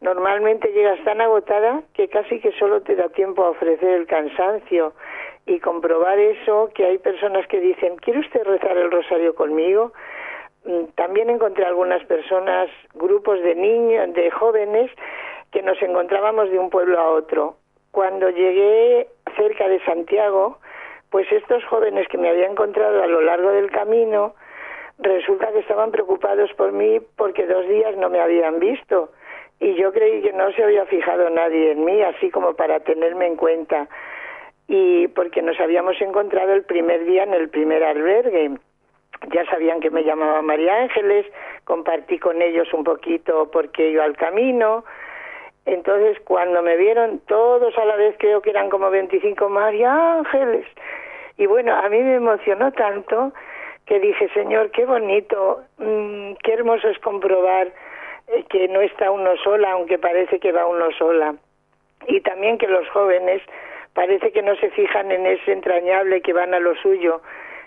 Speaker 5: normalmente llegas tan agotada que casi que solo te da tiempo a ofrecer el cansancio y comprobar eso, que hay personas que dicen, ¿quiere usted rezar el rosario conmigo? Mm, también encontré algunas personas, grupos de niños, de jóvenes que nos encontrábamos de un pueblo a otro. Cuando llegué cerca de Santiago, pues estos jóvenes que me había encontrado a lo largo del camino, resulta que estaban preocupados por mí porque dos días no me habían visto y yo creí que no se había fijado nadie en mí, así como para tenerme en cuenta. Y porque nos habíamos encontrado el primer día en el primer albergue. Ya sabían que me llamaba María Ángeles, compartí con ellos un poquito porque iba al camino, entonces, cuando me vieron todos a la vez, creo que eran como 25 María Ángeles. Y bueno, a mí me emocionó tanto que dije, Señor, qué bonito, mm, qué hermoso es comprobar eh, que no está uno sola, aunque parece que va uno sola. Y también que los jóvenes parece que no se fijan en ese entrañable que van a lo suyo.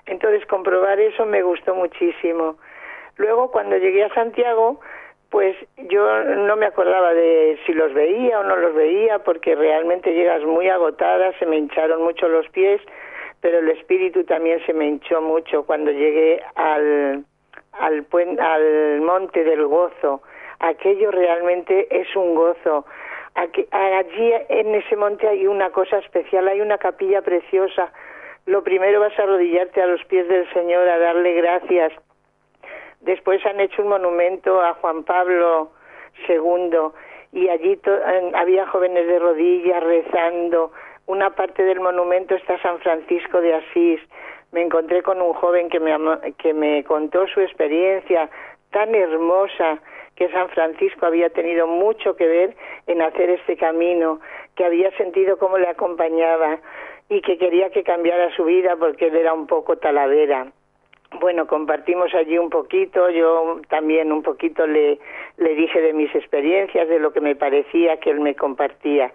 Speaker 5: Entonces, comprobar eso me gustó muchísimo. Luego, cuando llegué a Santiago, pues yo no me acordaba de si los veía o no los veía, porque realmente llegas muy agotada, se me hincharon mucho los pies, pero el espíritu también se me hinchó mucho cuando llegué al, al, al monte del gozo. Aquello realmente es un gozo. Aquí, allí en ese monte hay una cosa especial, hay una capilla preciosa. Lo primero vas a arrodillarte a los pies del Señor, a darle gracias Después han hecho un monumento a Juan Pablo II y allí había jóvenes de rodillas rezando. Una parte del monumento está San Francisco de Asís. Me encontré con un joven que me, que me contó su experiencia tan hermosa que San Francisco había tenido mucho que ver en hacer este camino, que había sentido cómo le acompañaba y que quería que cambiara su vida porque él era un poco talavera bueno, compartimos allí un poquito, yo también un poquito le, le dije de mis experiencias, de lo que me parecía que él me compartía.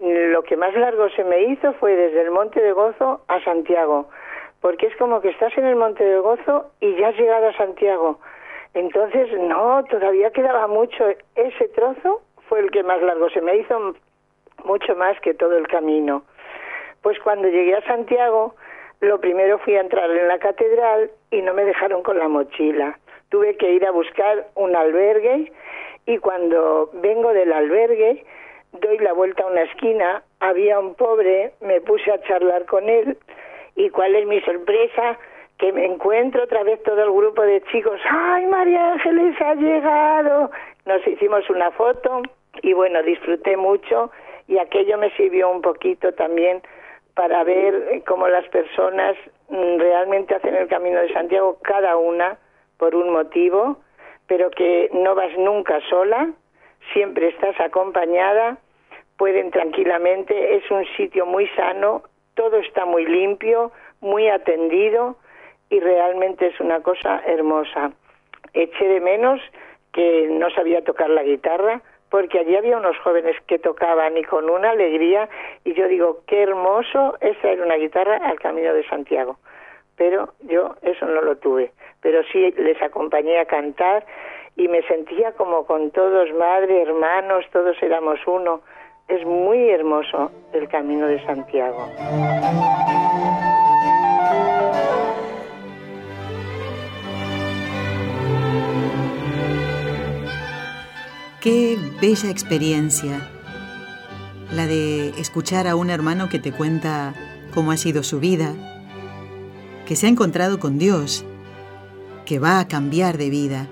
Speaker 5: Lo que más largo se me hizo fue desde el Monte de Gozo a Santiago, porque es como que estás en el Monte de Gozo y ya has llegado a Santiago. Entonces, no, todavía quedaba mucho. Ese trozo fue el que más largo se me hizo, mucho más que todo el camino. Pues cuando llegué a Santiago, lo primero fui a entrar en la catedral y no me dejaron con la mochila. Tuve que ir a buscar un albergue y cuando vengo del albergue doy la vuelta a una esquina, había un pobre, me puse a charlar con él y cuál es mi sorpresa que me encuentro otra vez todo el grupo de chicos, ay María Ángeles ha llegado, nos hicimos una foto y bueno, disfruté mucho y aquello me sirvió un poquito también para ver cómo las personas mm, realmente hacen el camino de Santiago, cada una por un motivo, pero que no vas nunca sola, siempre estás acompañada, pueden tranquilamente, es un sitio muy sano, todo está muy limpio, muy atendido y realmente es una cosa hermosa. Eché de menos que no sabía tocar la guitarra, porque allí había unos jóvenes que tocaban y con una alegría, y yo digo, qué hermoso es traer una guitarra al Camino de Santiago. Pero yo eso no lo tuve, pero sí les acompañé a cantar y me sentía como con todos, madre, hermanos, todos éramos uno. Es muy hermoso el Camino de Santiago.
Speaker 1: Qué bella experiencia la de escuchar a un hermano que te cuenta cómo ha sido su vida, que se ha encontrado con Dios, que va a cambiar de vida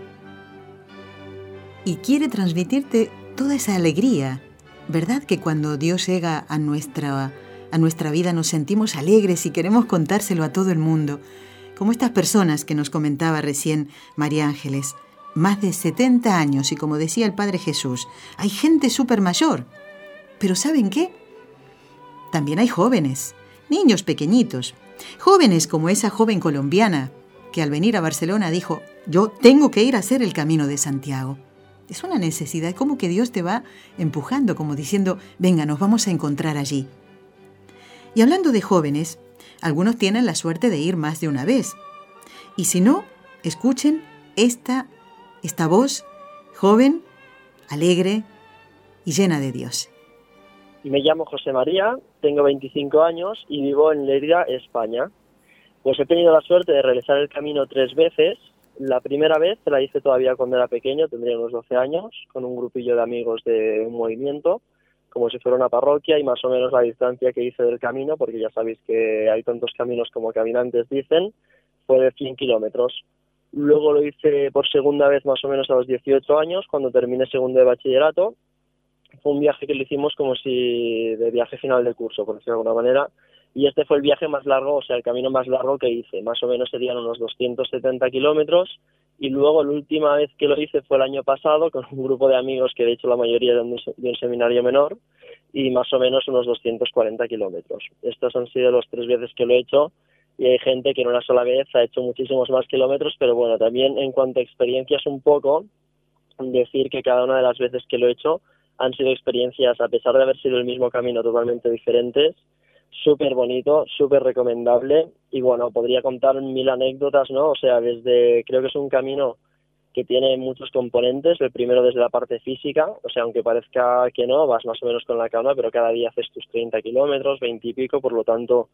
Speaker 1: y quiere transmitirte toda esa alegría. ¿Verdad que cuando Dios llega a nuestra, a nuestra vida nos sentimos alegres y queremos contárselo a todo el mundo? Como estas personas que nos comentaba recién María Ángeles más de 70 años y como decía el Padre Jesús, hay gente súper mayor. Pero ¿saben qué? También hay jóvenes, niños pequeñitos, jóvenes como esa joven colombiana que al venir a Barcelona dijo, yo tengo que ir a hacer el camino de Santiago. Es una necesidad, como que Dios te va empujando, como diciendo, venga, nos vamos a encontrar allí. Y hablando de jóvenes, algunos tienen la suerte de ir más de una vez. Y si no, escuchen esta esta voz joven, alegre y llena de Dios.
Speaker 6: Me llamo José María, tengo 25 años y vivo en Lerida, España. Pues he tenido la suerte de realizar el camino tres veces. La primera vez la hice todavía cuando era pequeño, tendría unos 12 años, con un grupillo de amigos de un movimiento, como si fuera una parroquia y más o menos la distancia que hice del camino, porque ya sabéis que hay tantos caminos como caminantes dicen, fue de 100 kilómetros. Luego lo hice por segunda vez más o menos a los 18 años, cuando terminé segundo de bachillerato. Fue un viaje que lo hicimos como si de viaje final de curso, por decirlo de alguna manera. Y este fue el viaje más largo, o sea, el camino más largo que hice. Más o menos serían unos 270 kilómetros. Y luego la última vez que lo hice fue el año pasado con un grupo de amigos que de hecho la mayoría de un seminario menor y más o menos unos 240 kilómetros. Estos han sido los tres veces que lo he hecho y hay gente que en una sola vez ha hecho muchísimos más kilómetros, pero bueno, también en cuanto a experiencias un poco, decir que cada una de las veces que lo he hecho han sido experiencias, a pesar de haber sido el mismo camino totalmente diferentes, súper bonito, súper recomendable y bueno, podría contar mil anécdotas, ¿no? O sea, desde, creo que es un camino que tiene muchos componentes, el primero desde la parte física, o sea, aunque parezca que no, vas más o menos con la calma, pero cada día haces tus 30 kilómetros, 20 y pico, por lo tanto,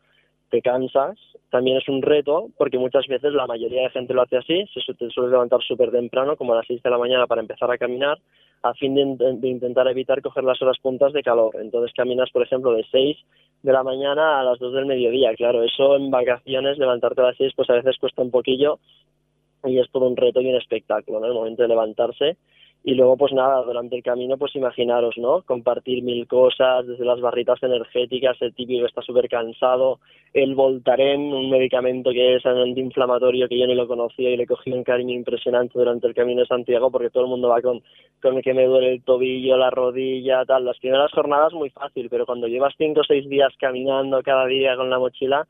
Speaker 6: te cansas, también es un reto, porque muchas veces la mayoría de gente lo hace así, se te suele levantar súper temprano, como a las 6 de la mañana, para empezar a caminar, a fin de, intentar evitar coger las horas puntas de calor. Entonces caminas, por ejemplo, de 6 de la mañana a las 2 del mediodía. Claro, eso en vacaciones, levantarte a las 6, pues a veces cuesta un poquillo y es todo un reto y un espectáculo, ¿no? El momento de levantarse y luego pues nada durante el camino pues imaginaros no compartir mil cosas desde las barritas energéticas el típico está súper cansado el Voltaren un medicamento que es antiinflamatorio que yo no lo conocía y le cogí un cariño impresionante durante el camino de Santiago porque todo el mundo va con con que me duele el tobillo la rodilla tal las primeras jornadas muy fácil pero cuando llevas cinco o seis días caminando cada día con la mochila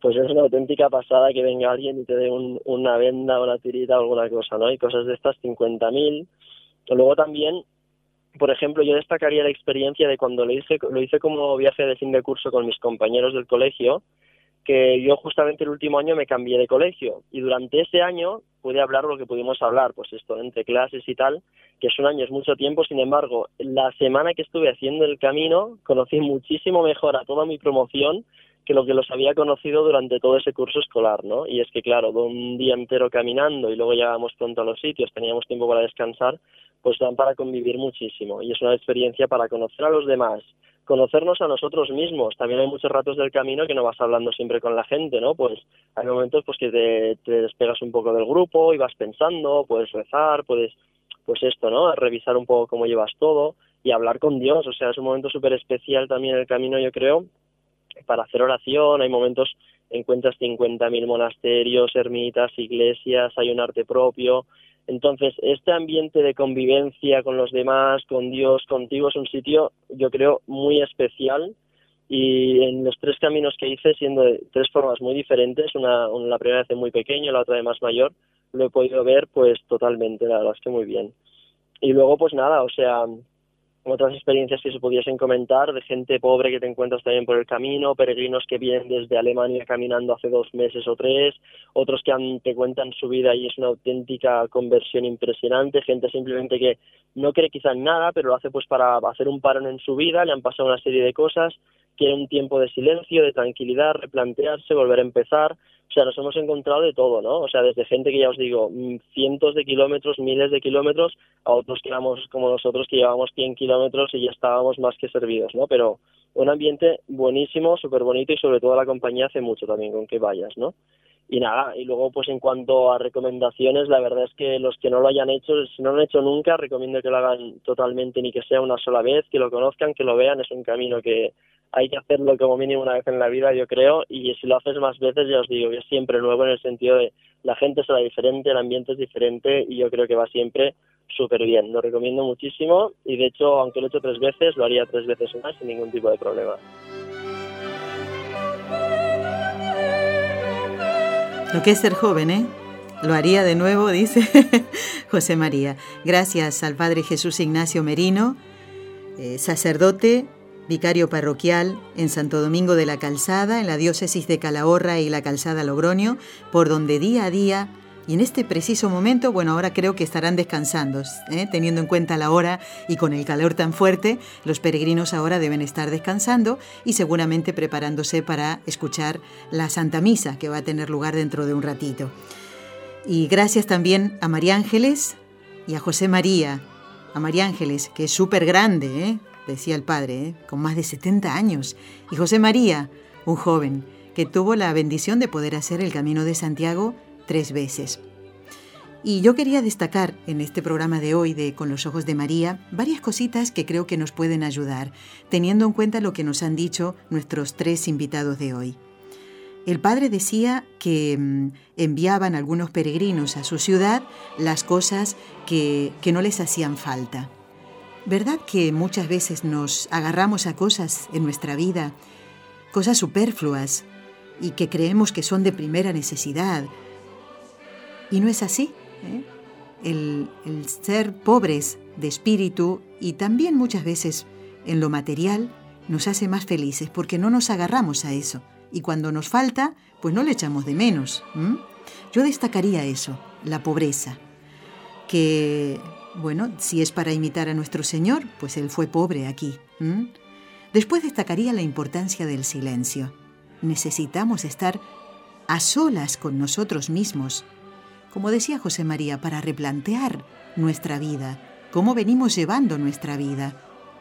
Speaker 6: pues es una auténtica pasada que venga alguien y te dé una venda, una tirita o alguna cosa, ¿no? Y cosas de estas 50.000 Luego también, por ejemplo, yo destacaría la experiencia de cuando lo hice, lo hice como viaje de fin de curso con mis compañeros del colegio, que yo justamente el último año me cambié de colegio y durante ese año pude hablar lo que pudimos hablar, pues esto entre clases y tal, que es un año, es mucho tiempo, sin embargo, la semana que estuve haciendo el camino conocí muchísimo mejor a toda mi promoción que lo que los había conocido durante todo ese curso escolar, ¿no? Y es que, claro, un día entero caminando y luego llegábamos pronto a los sitios, teníamos tiempo para descansar, pues dan para convivir muchísimo y es una experiencia para conocer a los demás, conocernos a nosotros mismos. También hay muchos ratos del camino que no vas hablando siempre con la gente, ¿no? Pues hay momentos pues que te, te despegas un poco del grupo y vas pensando, puedes rezar, puedes, pues esto, ¿no? Revisar un poco cómo llevas todo y hablar con Dios. O sea, es un momento súper especial también el camino, yo creo, para hacer oración, hay momentos, encuentras 50.000 monasterios, ermitas, iglesias, hay un arte propio. Entonces, este ambiente de convivencia con los demás, con Dios, contigo, es un sitio, yo creo, muy especial. Y en los tres caminos que hice, siendo de tres formas muy diferentes, una, una la primera vez de muy pequeño, la otra de más mayor, lo he podido ver pues totalmente, la verdad es que muy bien. Y luego, pues nada, o sea, otras experiencias que se pudiesen comentar de gente pobre que te encuentras también por el camino, peregrinos que vienen desde Alemania caminando hace dos meses o tres, otros que te cuentan su vida y es una auténtica conversión impresionante, gente simplemente que no cree quizá en nada, pero lo hace pues para hacer un parón en su vida, le han pasado una serie de cosas, quiere un tiempo de silencio, de tranquilidad, replantearse, volver a empezar, o sea, nos hemos encontrado de todo, ¿no? O sea, desde gente que ya os digo, mm, cientos de kilómetros, miles de kilómetros, a otros que éramos como nosotros que llevábamos 100 kilómetros y ya estábamos más que servidos, ¿no? Pero un ambiente buenísimo, súper bonito y sobre todo la compañía hace mucho también con que vayas, ¿no? Y nada, y luego pues en cuanto a recomendaciones, la verdad es que los que no lo hayan hecho, si no lo han hecho nunca, recomiendo que lo hagan totalmente, ni que sea una sola vez, que lo conozcan, que lo vean, es un camino que hay que hacerlo como mínimo una vez en la vida, yo creo, y si lo haces más veces, ya os digo que es siempre nuevo en el sentido de la gente será diferente, el ambiente es diferente y yo creo que va siempre súper bien. Lo recomiendo muchísimo y de hecho, aunque lo he hecho tres veces, lo haría tres veces más sin ningún tipo de problema.
Speaker 1: Lo que es ser joven, ¿eh? Lo haría de nuevo, dice José María. Gracias al Padre Jesús Ignacio Merino, eh, sacerdote vicario parroquial en Santo Domingo de la Calzada, en la diócesis de Calahorra y la Calzada Logroño, por donde día a día y en este preciso momento, bueno, ahora creo que estarán descansando, ¿eh? teniendo en cuenta la hora y con el calor tan fuerte, los peregrinos ahora deben estar descansando y seguramente preparándose para escuchar la Santa Misa que va a tener lugar dentro de un ratito. Y gracias también a María Ángeles y a José María, a María Ángeles, que es súper grande, ¿eh? decía el padre, ¿eh? con más de 70 años, y José María, un joven, que tuvo la bendición de poder hacer el Camino de Santiago tres veces. Y yo quería destacar en este programa de hoy de Con los Ojos de María varias cositas que creo que nos pueden ayudar, teniendo en cuenta lo que nos han dicho nuestros tres invitados de hoy. El padre decía que mm, enviaban algunos peregrinos a su ciudad las cosas que, que no les hacían falta. ¿Verdad que muchas veces nos agarramos a cosas en nuestra vida, cosas superfluas, y que creemos que son de primera necesidad? Y no es así. ¿eh? El, el ser pobres de espíritu y también muchas veces en lo material nos hace más felices porque no nos agarramos a eso. Y cuando nos falta, pues no le echamos de menos. Yo destacaría eso, la pobreza, que bueno, si es para imitar a nuestro Señor, pues Él fue pobre aquí. Después destacaría la importancia del silencio. Necesitamos estar a solas con nosotros mismos, como decía José María, para replantear nuestra vida, cómo venimos llevando nuestra vida.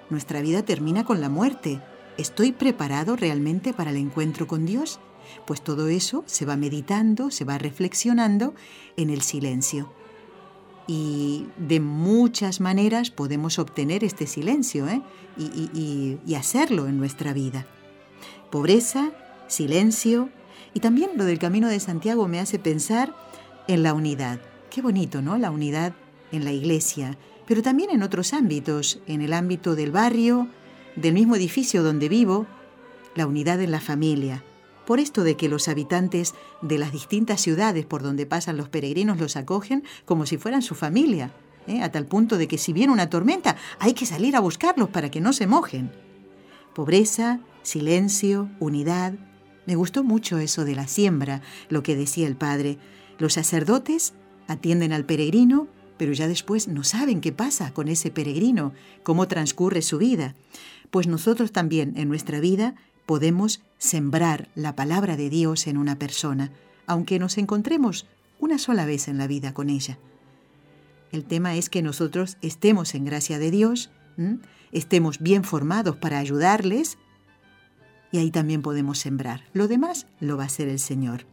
Speaker 1: Nuestra vida termina con la muerte. ¿Estoy preparado realmente para el encuentro con Dios? Pues todo eso se va meditando, se va reflexionando en el silencio y de muchas maneras podemos obtener este silencio ¿eh? y, y, hacerlo en nuestra vida. Pobreza, silencio y también lo del Camino de Santiago me hace pensar en la unidad. Qué bonito, ¿no? La unidad en la iglesia, pero también en otros ámbitos, en el ámbito del barrio, del mismo edificio donde vivo, la unidad en la familia, por esto de que los habitantes de las distintas ciudades por donde pasan los peregrinos los acogen como si fueran su familia, ¿eh? a tal punto de que si viene una tormenta hay que salir a buscarlos para que no se mojen. Pobreza, silencio, unidad. Me gustó mucho eso de la siembra, lo que decía el padre. Los sacerdotes atienden al peregrino, pero ya después no saben qué pasa con ese peregrino, cómo transcurre su vida. Pues nosotros también en nuestra vida podemos sembrar la palabra de Dios en una persona, aunque nos encontremos una sola vez en la vida con ella. El tema es que nosotros estemos en gracia de Dios, estemos bien formados para ayudarles, y ahí también podemos sembrar. Lo demás lo va a hacer el Señor.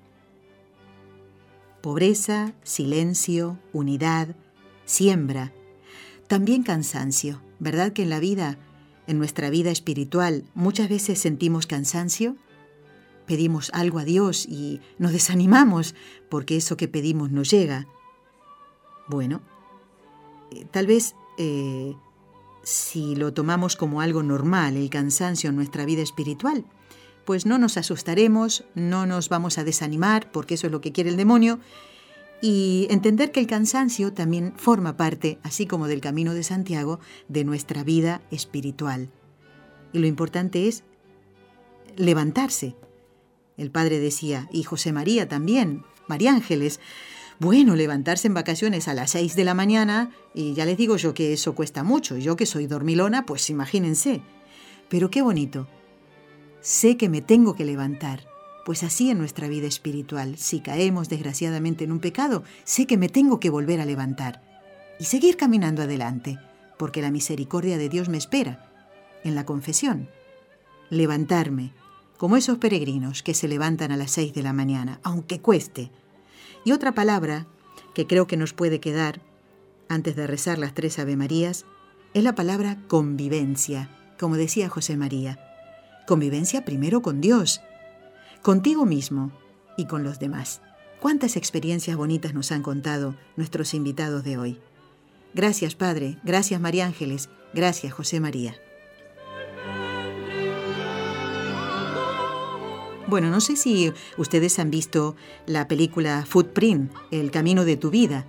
Speaker 1: Pobreza, silencio, unidad, siembra, también cansancio. ¿Verdad que en la vida en nuestra vida espiritual muchas veces sentimos cansancio, pedimos algo a Dios y nos desanimamos porque eso que pedimos no llega. Bueno, eh, tal vez eh, si lo tomamos como algo normal, el cansancio en nuestra vida espiritual, pues no nos asustaremos, no nos vamos a desanimar, porque eso es lo que quiere el demonio, y entender que el cansancio también forma parte, así como del camino de Santiago, de nuestra vida espiritual. Y lo importante es levantarse. El padre decía, y José María también, María Ángeles, bueno, levantarse en vacaciones a las seis de la mañana, y ya les digo yo que eso cuesta mucho, yo que soy dormilona, pues imagínense. Pero qué bonito. Sé que me tengo que levantar, pues así en nuestra vida espiritual, si caemos desgraciadamente en un pecado, sé que me tengo que volver a levantar y seguir caminando adelante, porque la misericordia de Dios me espera en la confesión. Levantarme, como esos peregrinos que se levantan a las seis de la mañana, aunque cueste. Y otra palabra que creo que nos puede quedar antes de rezar las tres Ave Marías es la palabra convivencia, como decía José María. Convivencia primero con Dios, contigo mismo y con los demás. Cuántas experiencias bonitas nos han contado nuestros invitados de hoy. Gracias Padre, gracias María Ángeles, gracias José María. Bueno, no sé si ustedes han visto la película Footprint, El Camino de tu Vida,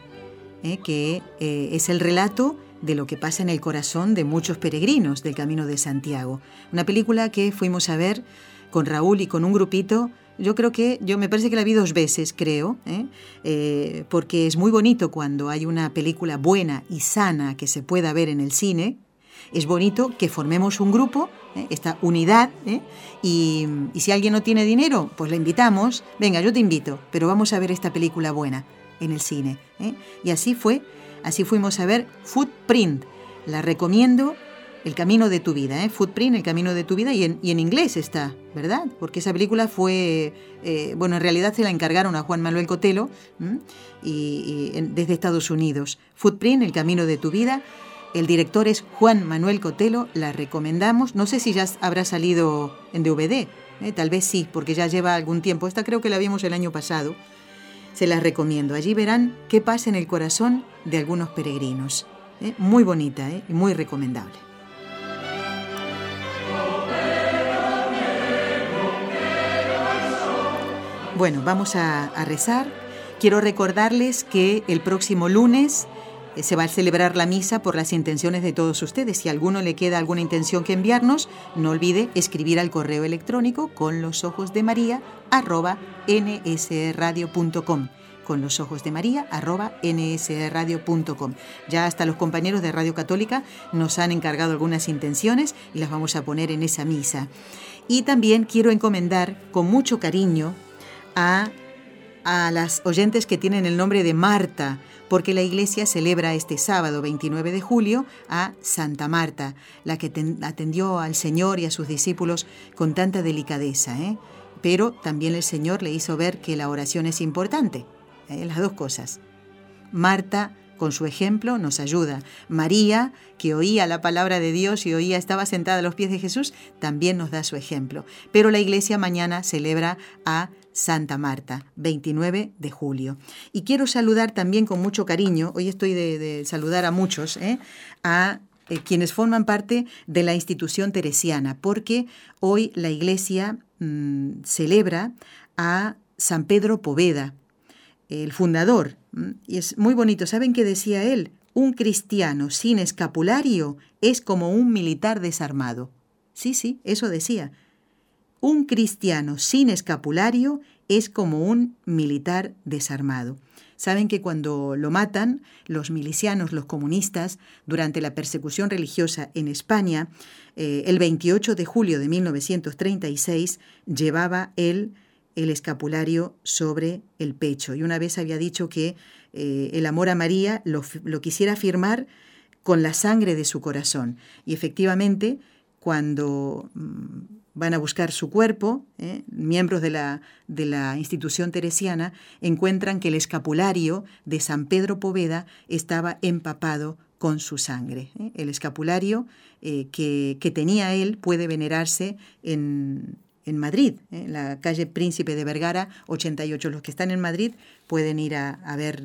Speaker 1: eh, que eh, es el relato de lo que pasa en el corazón de muchos peregrinos del Camino de Santiago. Una película que fuimos a ver con Raúl y con un grupito. Yo creo que, yo me parece que la vi dos veces, creo, ¿eh? Eh, porque es muy bonito cuando hay una película buena y sana que se pueda ver en el cine. Es bonito que formemos un grupo, ¿eh? esta unidad, y, y si alguien no tiene dinero, pues le invitamos. Venga, yo te invito, pero vamos a ver esta película buena en el cine. Y así fue, así fuimos a ver Footprint. La recomiendo el camino de tu vida, ¿eh? Footprint, El camino de tu vida, y en, inglés está, ¿verdad? Porque esa película fue, eh, bueno, en realidad se la encargaron a Juan Manuel Cotelo y, desde Estados Unidos. Footprint, El camino de tu vida. El director es Juan Manuel Cotelo, la recomendamos. No sé si ya habrá salido en DVD, ¿eh? tal vez sí, porque ya lleva algún tiempo. Esta creo que la vimos el año pasado. Se las recomiendo. Allí verán qué pasa en el corazón de algunos peregrinos. ¿eh? Muy bonita y muy recomendable. Bueno, vamos a, rezar. Quiero recordarles que el próximo lunes eh, se va a celebrar la misa por las intenciones de todos ustedes. Si a alguno le queda alguna intención que enviarnos, no olvide escribir al correo electrónico con los ojos de María arroba nsradio.com con los ojos de María arroba nsradio.com. Ya hasta los compañeros de Radio Católica nos han encargado algunas intenciones y las vamos a poner en esa misa. Y también quiero encomendar con mucho cariño a, las oyentes que tienen el nombre de Marta, porque la iglesia celebra este sábado 29 de julio a Santa Marta, la que atendió al Señor y a sus discípulos con tanta delicadeza. ¿eh? Pero también el Señor le hizo ver que la oración es importante, ¿eh? las dos cosas. Marta con su ejemplo nos ayuda. María, que oía la palabra de Dios y oía, estaba sentada a los pies de Jesús, también nos da su ejemplo. Pero la iglesia mañana celebra a Santa Marta, 29 de julio. Y quiero saludar también con mucho cariño, hoy estoy de, saludar a muchos, ¿eh? a eh, quienes forman parte de la institución teresiana, porque hoy la iglesia mm, celebra a San Pedro Poveda, el fundador. Y es muy bonito. ¿Saben qué decía él? Un cristiano sin escapulario es como un militar desarmado. Sí, sí, eso decía. Un cristiano sin escapulario es como un militar desarmado. Saben que cuando lo matan, los milicianos, los comunistas, durante la persecución religiosa en España, eh, el 28 de julio de 1936, llevaba él el escapulario sobre el pecho. Y una vez había dicho que eh, el amor a María lo, quisiera firmar con la sangre de su corazón. Y efectivamente, cuando mm, van a buscar su cuerpo, ¿eh? miembros de la, de la institución teresiana encuentran que el escapulario de San Pedro Poveda estaba empapado con su sangre. ¿eh? El escapulario que, tenía él puede venerarse en, en Madrid, en la calle Príncipe de Vergara 88. Los que están en Madrid pueden ir a, ver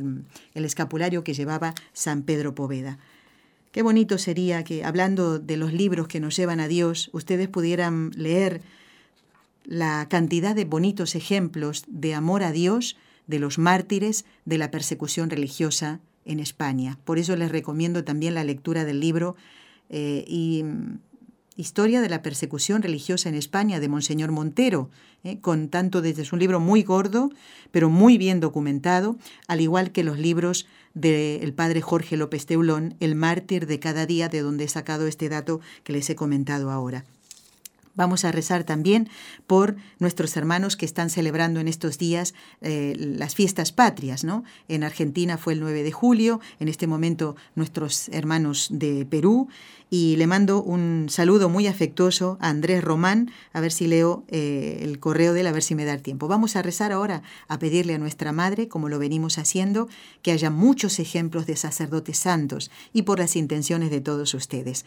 Speaker 1: el escapulario que llevaba San Pedro Poveda. Qué bonito sería que, hablando de los libros que nos llevan a Dios, ustedes pudieran leer la cantidad de bonitos ejemplos de amor a Dios de los mártires de la persecución religiosa en España. Por eso les recomiendo también la lectura del libro eh, y Historia de la persecución religiosa en España de Monseñor Montero, eh, con tanto desde un libro muy gordo, pero muy bien documentado, al igual que los libros del padre Jorge López Teulón, El mártir de cada día, de donde he sacado este dato que les he comentado ahora. Vamos a rezar también por nuestros hermanos que están celebrando en estos días eh, las fiestas patrias, ¿no? En Argentina fue el 9 de julio, en este momento nuestros hermanos de Perú, y le mando un saludo muy afectuoso a Andrés Román, a ver si leo eh, el correo de él, a ver si me da tiempo. Vamos a rezar ahora, a pedirle a nuestra Madre, como lo venimos haciendo, que haya muchos ejemplos de sacerdotes santos y por las intenciones de todos ustedes.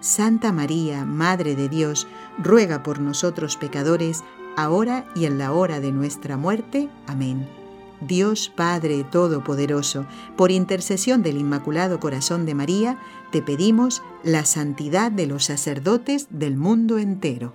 Speaker 1: Santa María, Madre de Dios, ruega por nosotros pecadores, ahora y en la hora de nuestra muerte. Amén. Dios Padre Todopoderoso, por intercesión del Inmaculado Corazón de María, te pedimos la santidad de los sacerdotes del mundo entero.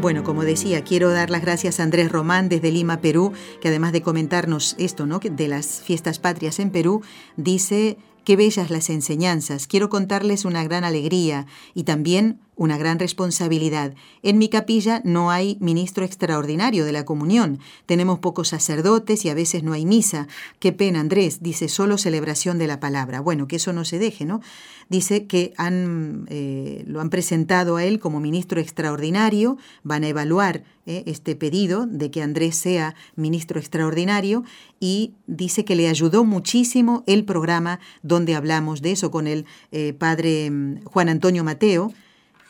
Speaker 1: Bueno, como decía, quiero dar las gracias a Andrés Román desde Lima, Perú, que además de comentarnos esto, ¿no? de las fiestas patrias en Perú, dice Qué bellas las enseñanzas. Quiero contarles una gran alegría y también una gran responsabilidad. En mi capilla no hay ministro extraordinario de la comunión. Tenemos pocos sacerdotes y a veces no hay misa. Qué pena, Andrés. Dice solo celebración de la palabra. Bueno, que eso no se deje, ¿no? Dice que han, eh, lo han presentado a él como ministro extraordinario. Van a evaluar eh, este pedido de que Andrés sea ministro extraordinario y dice que le ayudó muchísimo el programa donde hablamos de eso con el eh, padre mm, Juan Antonio Mateo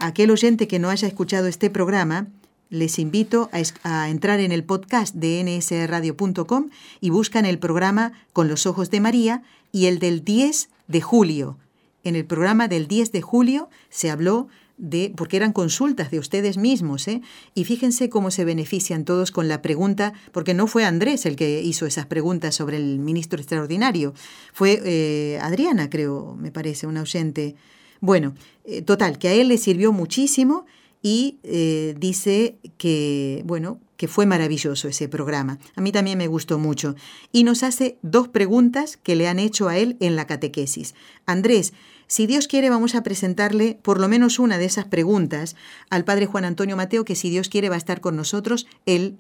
Speaker 1: aquel oyente que no haya escuchado este programa, les invito a, entrar en el podcast de nsradio.com y buscan el programa Con los Ojos de María y el del 10 de julio. En el programa del 10 de julio se habló de, porque eran consultas de ustedes mismos, ¿eh? y fíjense cómo se benefician todos con la pregunta, porque no fue Andrés el que hizo esas preguntas sobre el ministro extraordinario, fue eh, Adriana, creo, me parece, un ausente bueno, eh, total, que a él le sirvió muchísimo y eh, dice que, bueno, que fue maravilloso ese programa. A mí también me gustó mucho. Y nos hace dos preguntas que le han hecho a él en la catequesis. Andrés, si Dios quiere, vamos a presentarle por lo menos una de esas preguntas al padre Juan Antonio Mateo, que si Dios quiere va a estar con nosotros el,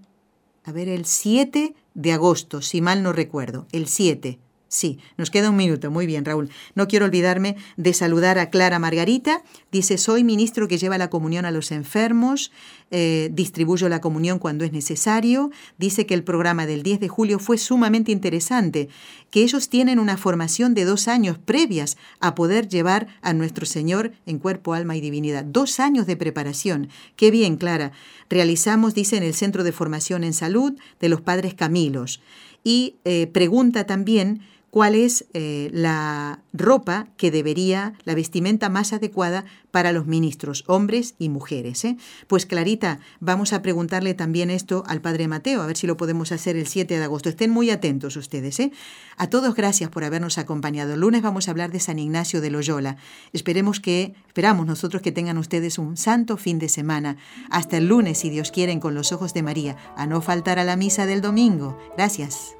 Speaker 1: a ver, el 7 de agosto, si mal no recuerdo, el 7. Sí, nos queda un minuto. Muy bien, Raúl. No quiero olvidarme de saludar a Clara Margarita. Dice, soy ministro que lleva la comunión a los enfermos, eh, distribuyo la comunión cuando es necesario. Dice que el programa del 10 de julio fue sumamente interesante, que ellos tienen una formación de dos años previas a poder llevar a nuestro Señor en cuerpo, alma y divinidad. Dos años de preparación. Qué bien, Clara. Realizamos, dice, en el Centro de Formación en Salud de los Padres Camilos. Y eh, pregunta también cuál es eh, la ropa que debería, la vestimenta más adecuada para los ministros, hombres y mujeres. ¿eh? Pues Clarita, vamos a preguntarle también esto al Padre Mateo, a ver si lo podemos hacer el 7 de agosto. Estén muy atentos ustedes. ¿eh? A todos gracias por habernos acompañado. El lunes vamos a hablar de San Ignacio de Loyola. Esperemos que, esperamos nosotros que tengan ustedes un santo fin de semana. Hasta el lunes, si Dios quiere, con los ojos de María, a no faltar a la misa del domingo. Gracias.